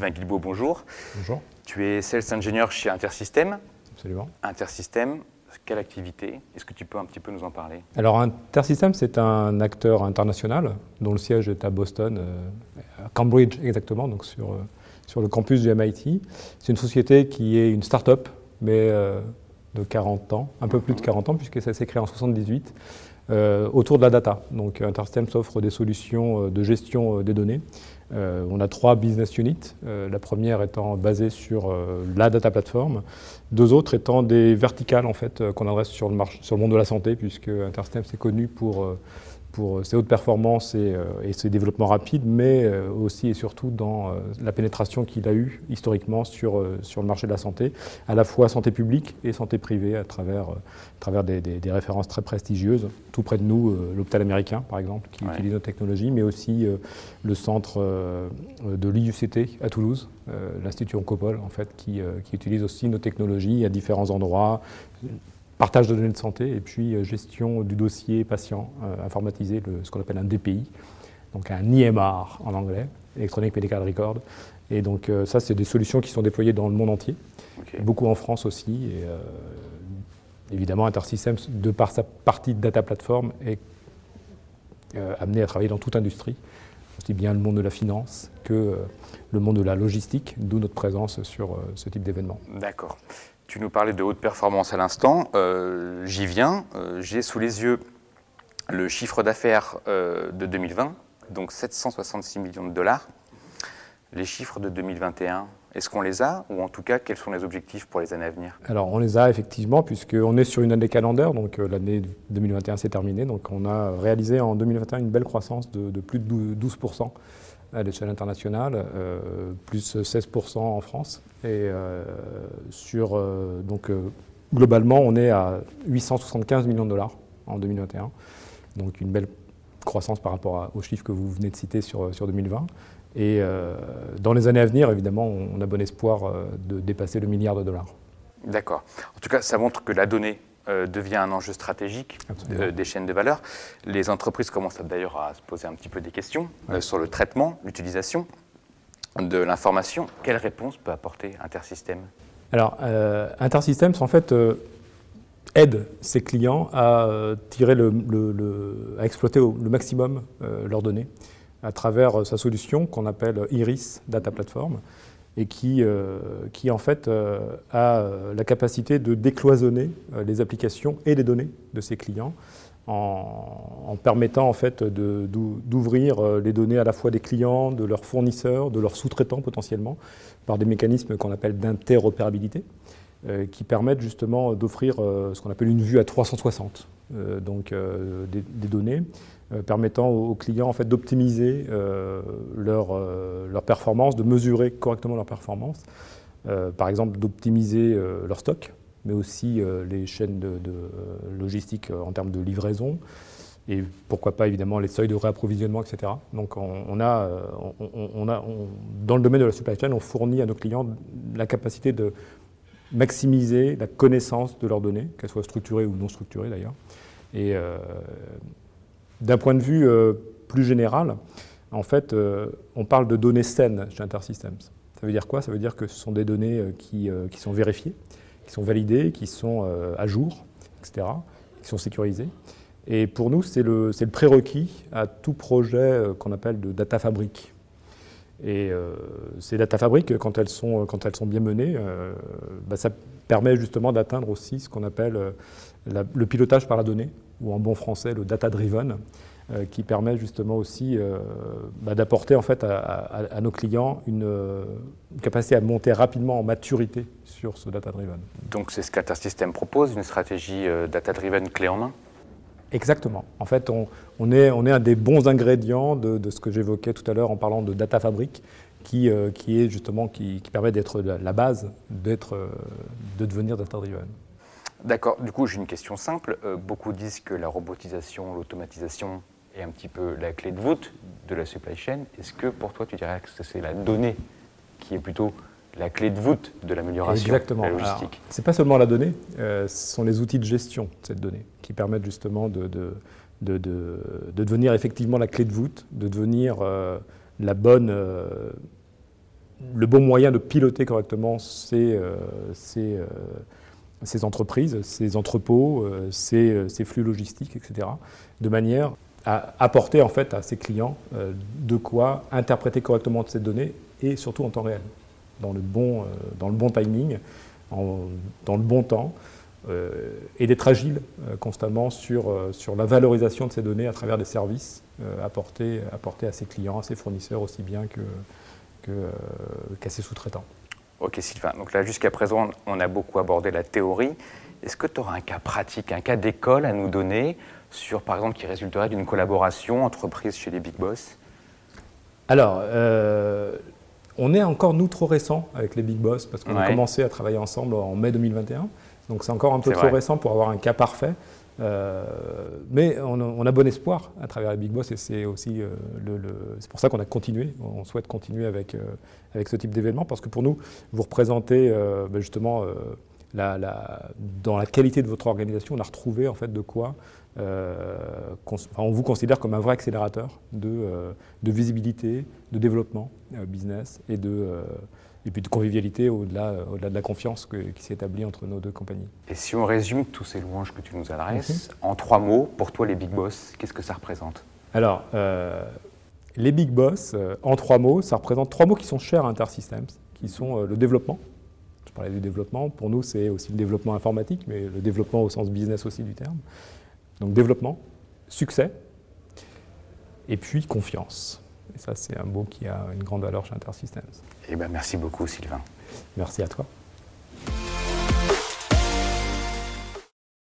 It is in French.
Sylvain Guilbeault, bonjour. Bonjour. Tu es Sales Engineer chez Intersystem. Absolument. Intersystem, quelle activité? Est-ce que tu peux un petit peu nous en parler? Alors Intersystem, c'est un acteur international dont le siège est à Boston, euh, à Cambridge exactement, donc sur, euh, sur le campus du MIT. C'est une société qui est une start-up, mais euh, de 40 ans, un peu plus de 40 ans, puisque ça s'est créé en 78, autour de la data. Donc Intersystem s'offre des solutions de gestion des données. on a trois business units, la première étant basée sur la data platform, deux autres étant des verticales en fait qu'on adresse sur le, marché, sur le monde de la santé, puisque Intersystem c'est connu pour pour ses hautes performances et, euh, et, ses développements rapides, mais euh, aussi et surtout dans euh, la pénétration qu'il a eue historiquement sur, sur le marché de la santé, à la fois santé publique et santé privée, à travers, à travers des, des, références très prestigieuses. Tout près de nous, l'hôpital américain, par exemple, qui utilise nos technologies, mais aussi le centre de l'IUCT à Toulouse, l'Institut Oncopole, en fait, qui, qui utilise aussi nos technologies à différents endroits, partage de données de santé et puis euh, gestion du dossier patient euh, informatisé, ce qu'on appelle un DPI, donc un IMR en anglais, Electronic Medical Record. Et donc euh, ça, c'est des solutions qui sont déployées dans le monde entier, beaucoup en France aussi. Et évidemment, InterSystems, de par sa partie de data platform, est amené à travailler dans toute industrie, aussi bien le monde de la finance que le monde de la logistique, d'où notre présence sur ce type d'événement. D'accord. Tu nous parlais de haute performance à l'instant. Euh, j'y viens. Euh, j'ai sous les yeux le chiffre d'affaires euh, de 2020, donc 766 millions de dollars. Les chiffres de 2021, est-ce qu'on les a Ou en tout cas, quels sont les objectifs pour les années à venir? Alors, on les a effectivement, puisqu'on est sur une année calendaire, donc l'année 2021 s'est terminée. Donc, on a réalisé en 2021 une belle croissance de, de plus de 12% à l'échelle internationale, euh, plus 16% en France. Et euh, sur, euh, donc, globalement, on est à 875 millions de dollars en 2021. Donc une belle croissance par rapport aux chiffres que vous venez de citer sur, sur 2020. Et dans les années à venir, évidemment, on a bon espoir de dépasser le milliard de dollars. D'accord. En tout cas, ça montre que la donnée euh, devient un enjeu stratégique des chaînes de valeur. Les entreprises commencent d'ailleurs à se poser un petit peu des questions euh, sur le traitement, l'utilisation de l'information. Quelle réponse peut apporter Intersystem? Alors, euh, Intersystem, en fait, aide ses clients à tirer le, à exploiter le maximum leurs données à travers sa solution qu'on appelle Iris Data Platform et qui, euh, qui en fait euh, a euh, la capacité de décloisonner les applications et les données de ses clients en, permettant en fait d'ouvrir les données à la fois des clients, de leurs fournisseurs, de leurs sous-traitants potentiellement, par des mécanismes qu'on appelle d'interopérabilité, qui permettent justement d'offrir ce qu'on appelle une vue à 360 donc, des, des, données euh, permettant aux, clients en fait, d'optimiser euh, leur, euh, leur, performance, de mesurer correctement leur performance, par exemple d'optimiser leur stock, mais aussi les chaînes de, logistique en termes de livraison, et pourquoi pas évidemment les seuils de réapprovisionnement, etc. Donc on, a, on, a dans le domaine de la supply chain, on fournit à nos clients la capacité de maximiser la connaissance de leurs données, qu'elles soient structurées ou non structurées d'ailleurs. Et, d'un point de vue euh, plus général, en fait, euh, on parle de données saines chez InterSystems. Ça veut dire quoi? Ça veut dire que ce sont des données euh, qui, qui sont vérifiées, qui sont validées, qui sont à jour, etc., qui sont sécurisées. Et pour nous, c'est le, le prérequis à tout projet qu'on appelle de data fabric. Et ces data fabriques, quand elles sont, quand elles sont bien menées, bah, ça permet justement d'atteindre aussi ce qu'on appelle le pilotage par la donnée, ou en bon français le data-driven, euh, qui permet justement aussi euh, bah, d'apporter en fait à, nos clients une, capacité à monter rapidement en maturité sur ce data-driven. Donc c'est ce qu'Intersystem propose, une stratégie euh, data-driven clé en main? Exactement. En fait, on, est, un des bons ingrédients de, ce que j'évoquais tout à l'heure en parlant de data fabric, qui, qui est justement qui, permet d'être la, base d'être, de devenir data-driven. D'accord. Du coup, j'ai une question simple. Euh, beaucoup disent que la robotisation, l'automatisation est un petit peu la clé de voûte de la supply chain. Est-ce que pour toi, tu dirais que c'est la donnée qui est plutôt la clé de voûte de l'amélioration de la logistique Ce n'est pas seulement la donnée, euh, ce sont les outils de gestion de cette donnée qui permettent justement de, de, de, de devenir effectivement la clé de voûte, de devenir euh, la bonne le bon moyen de piloter correctement ces, ces, ces entreprises, ces entrepôts, ces, ces, flux logistiques, etc., de manière à apporter en fait à ses clients de quoi interpréter correctement ces données et surtout en temps réel, dans le bon, dans le bon timing, dans le bon temps, euh, et d'être agile euh, constamment sur, euh, sur la valorisation de ces données à travers des services apportés, apportés à ses clients, à ses fournisseurs aussi bien que, qu'à ses sous-traitants. Ok Sylvain, donc là jusqu'à présent on a beaucoup abordé la théorie. Est-ce que tu auras un cas pratique, un cas d'école à nous donner sur par exemple qui résulterait d'une collaboration entreprise chez les Big Boss? Alors, on est encore nous trop récents avec les Big Boss parce qu'on a commencé à travailler ensemble en mai 2021. Donc c'est encore un peu trop récent pour avoir un cas parfait. Euh, mais on a, bon espoir à travers les Big Boss et c'est aussi euh, le, c'est pour ça qu'on a continué. On souhaite continuer avec, euh, avec ce type d'événement parce que pour nous, vous représentez ben justement la, dans la qualité de votre organisation, on a retrouvé en fait de quoi on vous considère comme un vrai accélérateur de, de visibilité, de développement business et de et puis de convivialité au-delà au de la confiance qui s'est établie entre nos deux compagnies. Et si on résume tous ces louanges que tu nous adresses, mhm. en trois mots, pour toi les Big Boss, qu'est-ce que ça représente? Alors, euh, les Big Boss, euh, en trois mots, ça représente trois mots qui sont chers à Intersystems, qui sont euh, le développement. Je parlais du développement, pour nous c'est aussi le développement informatique, mais le développement au sens business aussi du terme. Donc développement, succès, et puis confiance. Et ça, c'est un mot qui a une grande valeur chez Intersystems. Eh ben, merci beaucoup, Sylvain. Merci à toi.